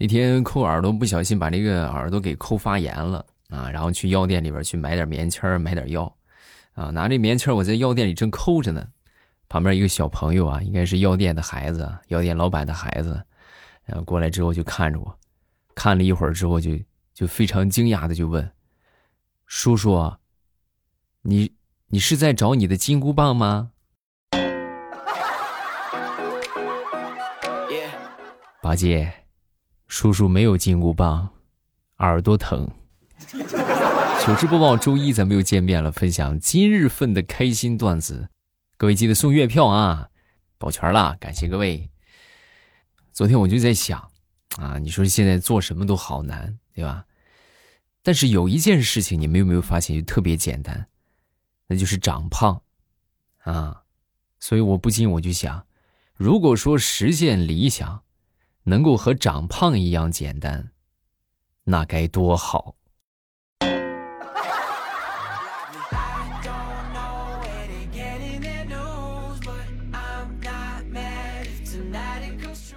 那天抠耳朵不小心把这个耳朵给抠发炎了啊，然后去药店里边去买点棉签买点药，啊，拿这棉签我在药店里正抠着呢，旁边一个小朋友啊，应该是药店的孩子，药店老板的孩子，然后过来之后就看着我，看了一会儿之后就就非常惊讶的就问：“叔叔，你你是在找你的金箍棒吗？”八戒，叔叔没有金箍棒，耳朵疼。糗事播报周一，咱们又见面了，分享今日份的开心段子。各位记得送月票啊，保全了，感谢各位。昨天我就在想，啊，你说现在做什么都好难，对吧？但是有一件事情，你们有没有发现就特别简单，那就是长胖，啊，所以我不禁我就想，如果说实现理想。能够和长胖一样简单，那该多好！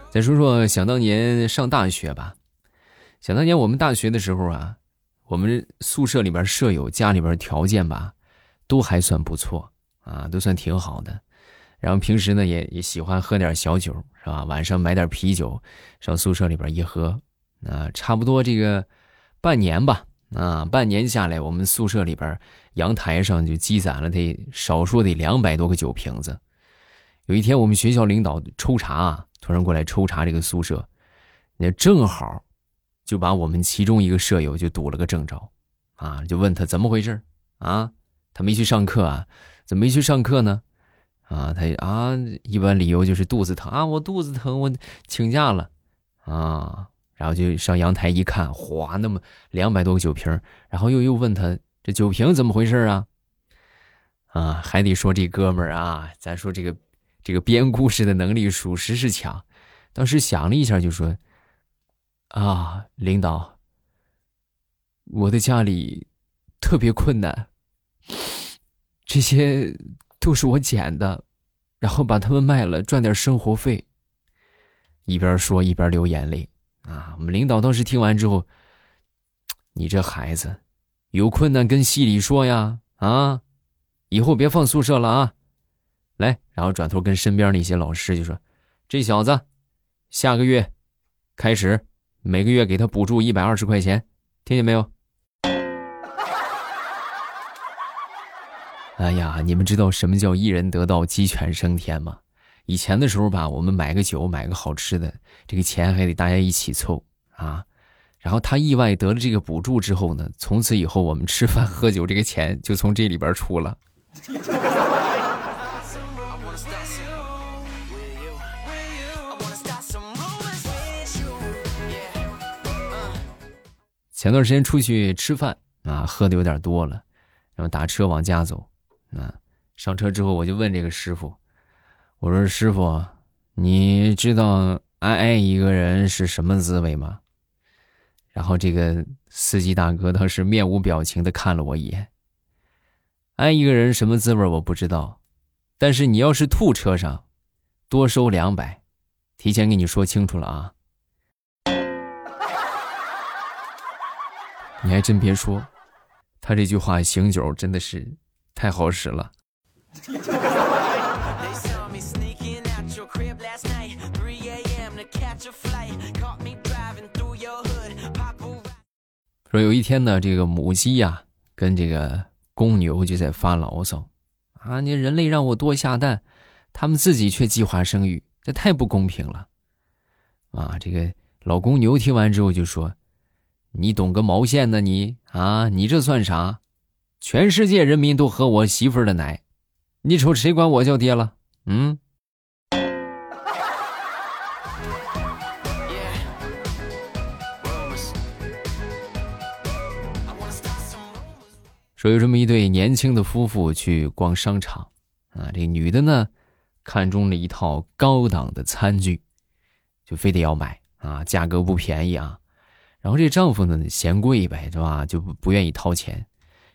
再说说想当年上大学吧，想当年我们大学的时候啊，我们宿舍里边舍友家里边条件吧，都还算不错啊，都算挺好的。然后平时呢，也也喜欢喝点小酒，是吧？晚上买点啤酒，上宿舍里边一喝，啊，差不多这个半年吧，啊，半年下来，我们宿舍里边阳台上就积攒了得少说得两百多个酒瓶子。有一天，我们学校领导抽查啊，突然过来抽查这个宿舍，那正好就把我们其中一个舍友就堵了个正着，啊，就问他怎么回事啊？他没去上课啊？怎么没去上课呢？啊，他啊，一般理由就是肚子疼啊，我肚子疼，我请假了，啊，然后就上阳台一看，哗，那么两百多个酒瓶，然后又又问他这酒瓶怎么回事啊？啊，还得说这哥们儿啊，咱说这个这个编故事的能力属实是强，当时想了一下就说，啊，领导，我的家里特别困难，这些。都是我捡的，然后把他们卖了赚点生活费。一边说一边流眼泪啊！我们领导当时听完之后，你这孩子有困难跟系里说呀啊！以后别放宿舍了啊！来，然后转头跟身边那些老师就说：“这小子下个月开始每个月给他补助一百二十块钱，听见没有？”哎呀，你们知道什么叫一人得道鸡犬升天吗？以前的时候吧，我们买个酒，买个好吃的，这个钱还得大家一起凑啊。然后他意外得了这个补助之后呢，从此以后我们吃饭喝酒这个钱就从这里边出了。前段时间出去吃饭啊，喝的有点多了，然后打车往家走。啊，上车之后我就问这个师傅：“我说师傅，你知道爱一个人是什么滋味吗？”然后这个司机大哥当时面无表情的看了我一眼：“爱一个人什么滋味我不知道，但是你要是吐车上，多收两百，提前跟你说清楚了啊。”你还真别说，他这句话醒酒真的是。太好使了。说有一天呢，这个母鸡呀跟这个公牛就在发牢骚啊，你人类让我多下蛋，他们自己却计划生育，这太不公平了啊！这个老公牛听完之后就说：“你懂个毛线呢？你啊，你这算啥？”全世界人民都喝我媳妇儿的奶，你瞅谁管我叫爹了？嗯。说有这么一对年轻的夫妇去逛商场，啊，这女的呢看中了一套高档的餐具，就非得要买啊，价格不便宜啊。然后这丈夫呢嫌贵呗，是吧？就不不愿意掏钱。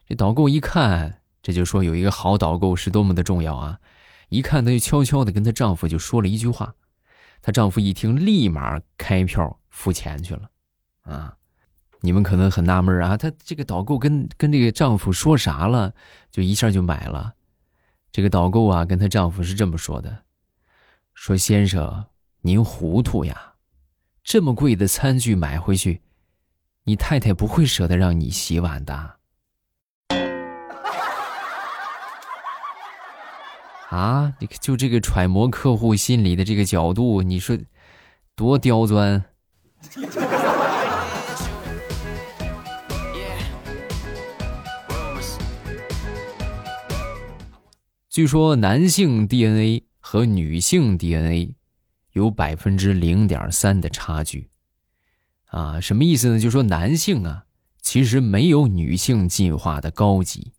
这导购一看，这就说有一个好导购是多么的重要啊！一看，她就悄悄的跟她丈夫就说了一句话。她丈夫一听，立马开票付钱去了，啊，你们可能很纳闷啊，她这个导购跟跟这个丈夫说啥了，就一下就买了。这个导购啊，跟她丈夫是这么说的：“说先生，您糊涂呀，这么贵的餐具买回去，你太太不会舍得让你洗碗的。”啊，你就这个揣摩客户心理的这个角度，你说多刁钻。据说男性 DNA 和女性 DNA 有百分之零点三的差距，啊，什么意思呢？就说男性啊，其实没有女性进化的高级。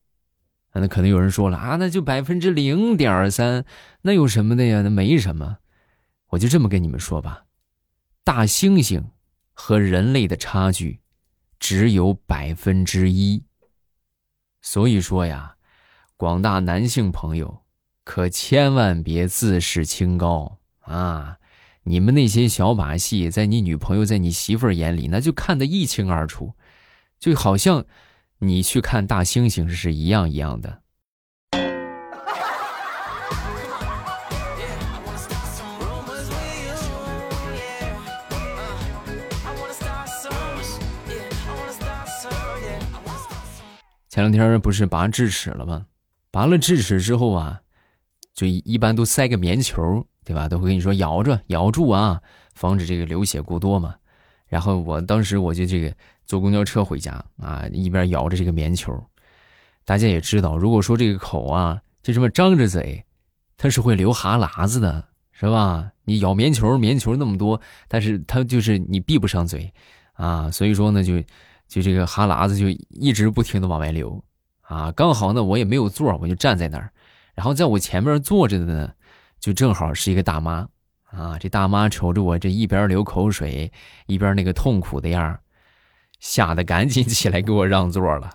那可能有人说了啊，那就百分之零点三，那有什么的呀？那没什么。我就这么跟你们说吧，大猩猩。和人类的差距只有百分之一，所以说呀，广大男性朋友可千万别自视清高啊！你们那些小把戏，在你女朋友、在你媳妇儿眼里，那就看得一清二楚，就好像你去看大猩猩是一样一样的。前两天不是拔智齿了吗？拔了智齿之后啊，就一般都塞个棉球，对吧？都会跟你说咬着咬住啊，防止这个流血过多嘛。然后我当时我就这个坐公交车回家啊，一边摇着这个棉球。大家也知道，如果说这个口啊就这么张着嘴，它是会流哈喇子的，是吧？你咬棉球，棉球那么多，但是它就是你闭不上嘴啊，所以说呢就。就这个哈喇子就一直不停的往外流，啊，刚好呢我也没有座，我就站在那儿，然后在我前面坐着的呢，就正好是一个大妈，啊，这大妈瞅着我这一边流口水，一边那个痛苦的样儿吓得赶紧起来给我让座了。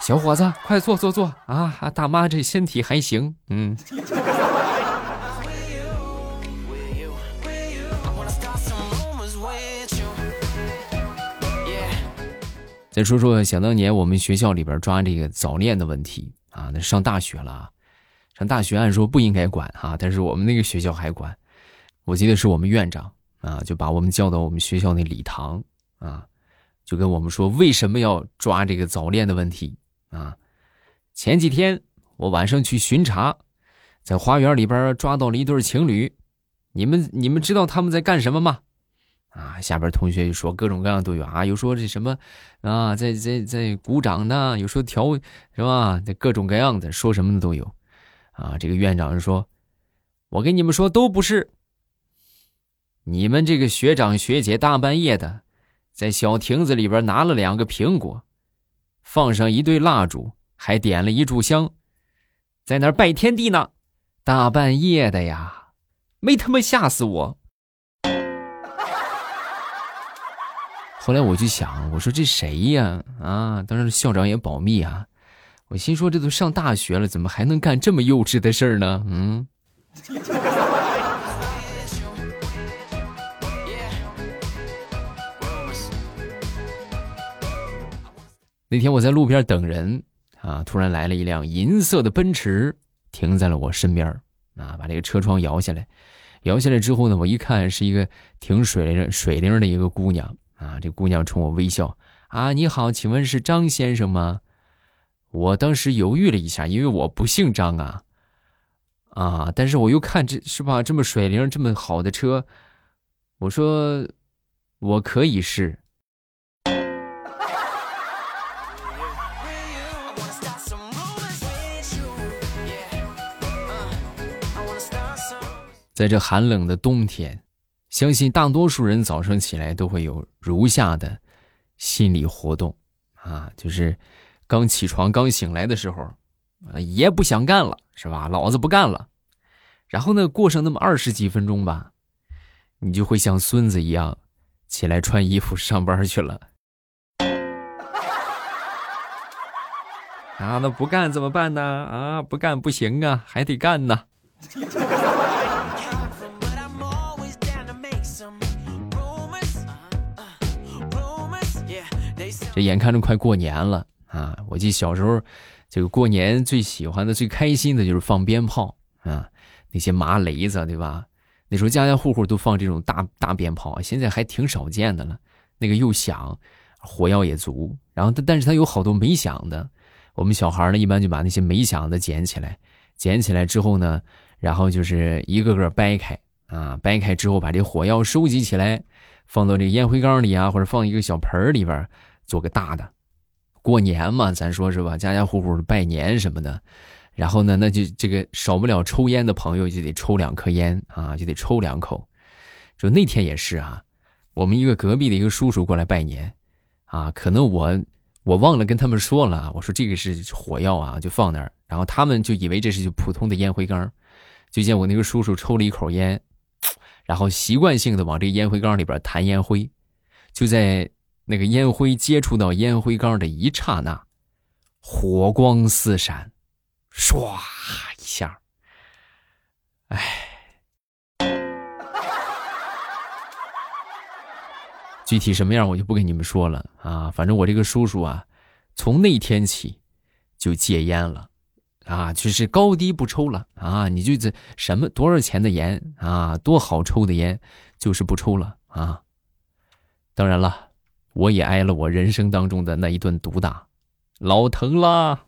小伙子，快坐坐坐啊！大妈这身体还行，嗯。再说说想当年我们学校里边抓这个早恋的问题啊，那上大学了，上大学按说不应该管哈，但是我们那个学校还管。我记得是我们院长啊，就把我们叫到我们学校那礼堂啊，就跟我们说为什么要抓这个早恋的问题啊。前几天我晚上去巡查，在花园里边抓到了一对情侣，你们你们知道他们在干什么吗？啊，下边同学就说各种各样都有啊，有说这什么啊，在在在鼓掌的，有说调是吧？这各种各样的说什么的都有，啊，这个院长就说，我跟你们说都不是，你们这个学长学姐大半夜的，在小亭子里边拿了两个苹果，放上一对蜡烛，还点了一炷香，在那拜天地呢，大半夜的呀，没他妈吓死我。后来我就想，我说这谁呀？啊，当时校长也保密啊。我心说，这都上大学了，怎么还能干这么幼稚的事儿呢？嗯。那天我在路边等人啊，突然来了一辆银色的奔驰，停在了我身边啊，把这个车窗摇下来，摇下来之后呢，我一看是一个挺水灵水灵的一个姑娘。啊，这姑娘冲我微笑。啊，你好，请问是张先生吗？我当时犹豫了一下，因为我不姓张啊。啊，但是我又看这是吧，这么水灵、这么好的车，我说我可以是。在这寒冷的冬天。相信大多数人早上起来都会有如下的心理活动啊，就是刚起床、刚醒来的时候，啊，爷不想干了，是吧？老子不干了。然后呢，过上那么二十几分钟吧，你就会像孙子一样起来穿衣服上班去了。啊，那不干怎么办呢？啊，不干不行啊，还得干呢。眼看着快过年了啊！我记小时候，这个过年最喜欢的、最开心的就是放鞭炮啊，那些麻雷子，对吧？那时候家家户户都放这种大大鞭炮，现在还挺少见的了。那个又响，火药也足，然后但但是它有好多没响的。我们小孩呢，一般就把那些没响的捡起来，捡起来之后呢，然后就是一个个掰开啊，掰开之后把这火药收集起来。放到这烟灰缸里啊，或者放一个小盆里边，做个大的。过年嘛，咱说是吧？家家户户拜年什么的，然后呢，那就这个少不了抽烟的朋友就得抽两颗烟啊，就得抽两口。就那天也是啊，我们一个隔壁的一个叔叔过来拜年，啊，可能我我忘了跟他们说了，我说这个是火药啊，就放那儿，然后他们就以为这是就普通的烟灰缸，就见我那个叔叔抽了一口烟。然后习惯性的往这烟灰缸里边弹烟灰，就在那个烟灰接触到烟灰缸的一刹那，火光四闪，唰一下，哎，具体什么样我就不跟你们说了啊。反正我这个叔叔啊，从那天起就戒烟了。啊，就是高低不抽了啊！你就这什么多少钱的烟啊，多好抽的烟，就是不抽了啊！当然了，我也挨了我人生当中的那一顿毒打，老疼啦！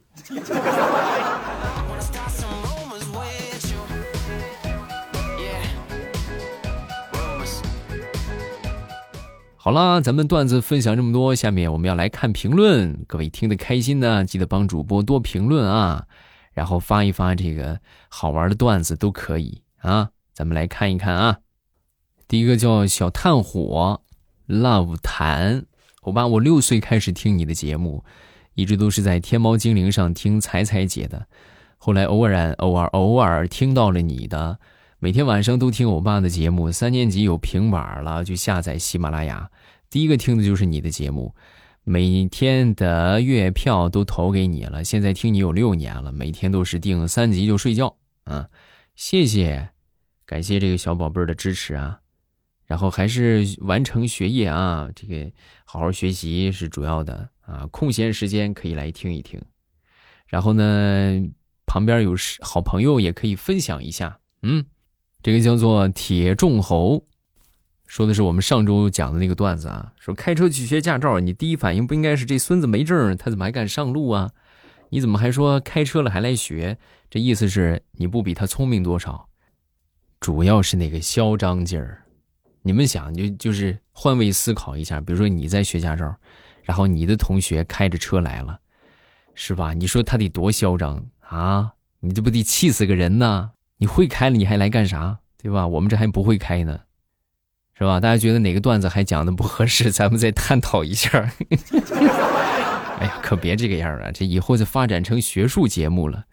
好啦，咱们段子分享这么多，下面我们要来看评论。各位听得开心呢，记得帮主播多评论啊！然后发一发这个好玩的段子都可以啊，咱们来看一看啊。第一个叫小炭火，love 谈，欧巴，我六岁开始听你的节目，一直都是在天猫精灵上听彩彩姐的，后来偶然偶尔偶尔听到了你的，每天晚上都听欧巴的节目，三年级有平板了就下载喜马拉雅，第一个听的就是你的节目。每天的月票都投给你了，现在听你有六年了，每天都是订三集就睡觉啊！谢谢，感谢这个小宝贝儿的支持啊！然后还是完成学业啊，这个好好学习是主要的啊！空闲时间可以来听一听，然后呢，旁边有好朋友也可以分享一下，嗯，这个叫做铁仲猴。说的是我们上周讲的那个段子啊，说开车去学驾照，你第一反应不应该是这孙子没证，他怎么还敢上路啊？你怎么还说开车了还来学？这意思是你不比他聪明多少？主要是那个嚣张劲儿。你们想，就就是换位思考一下，比如说你在学驾照，然后你的同学开着车来了，是吧？你说他得多嚣张啊？你这不得气死个人呢？你会开了你还来干啥？对吧？我们这还不会开呢。是吧？大家觉得哪个段子还讲的不合适，咱们再探讨一下。哎呀，可别这个样啊！这以后就发展成学术节目了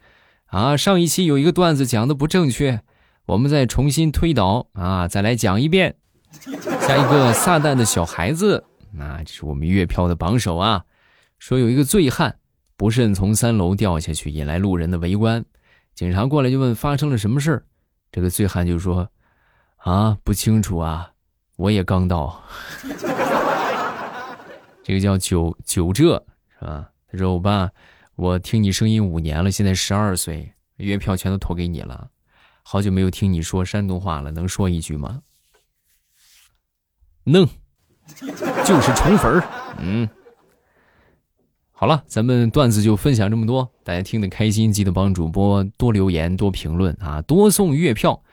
啊！上一期有一个段子讲的不正确，我们再重新推导啊，再来讲一遍。下一个撒旦的小孩子，那这是我们月票的榜首啊。说有一个醉汉不慎从三楼掉下去，引来路人的围观。警察过来就问发生了什么事儿这个醉汉就说：“啊，不清楚啊。”我也刚到，这个叫九九浙是吧？他说：“我爸，我听你声音五年了，现在十二岁，月票全都投给你了。好久没有听你说山东话了，能说一句吗？”能，就是宠粉儿。嗯，好了，咱们段子就分享这么多，大家听得开心，记得帮主播多留言、多评论啊，多送月票。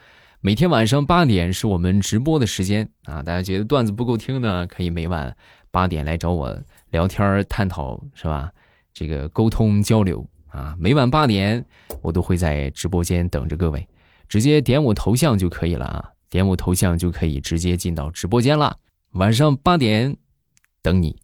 每天晚上八点是我们直播的时间啊！大家觉得段子不够听呢，可以每晚八点来找我聊天探讨，是吧？这个沟通交流啊，每晚八点我都会在直播间等着各位，直接点我头像就可以了啊！点我头像就可以直接进到直播间了。晚上八点等你。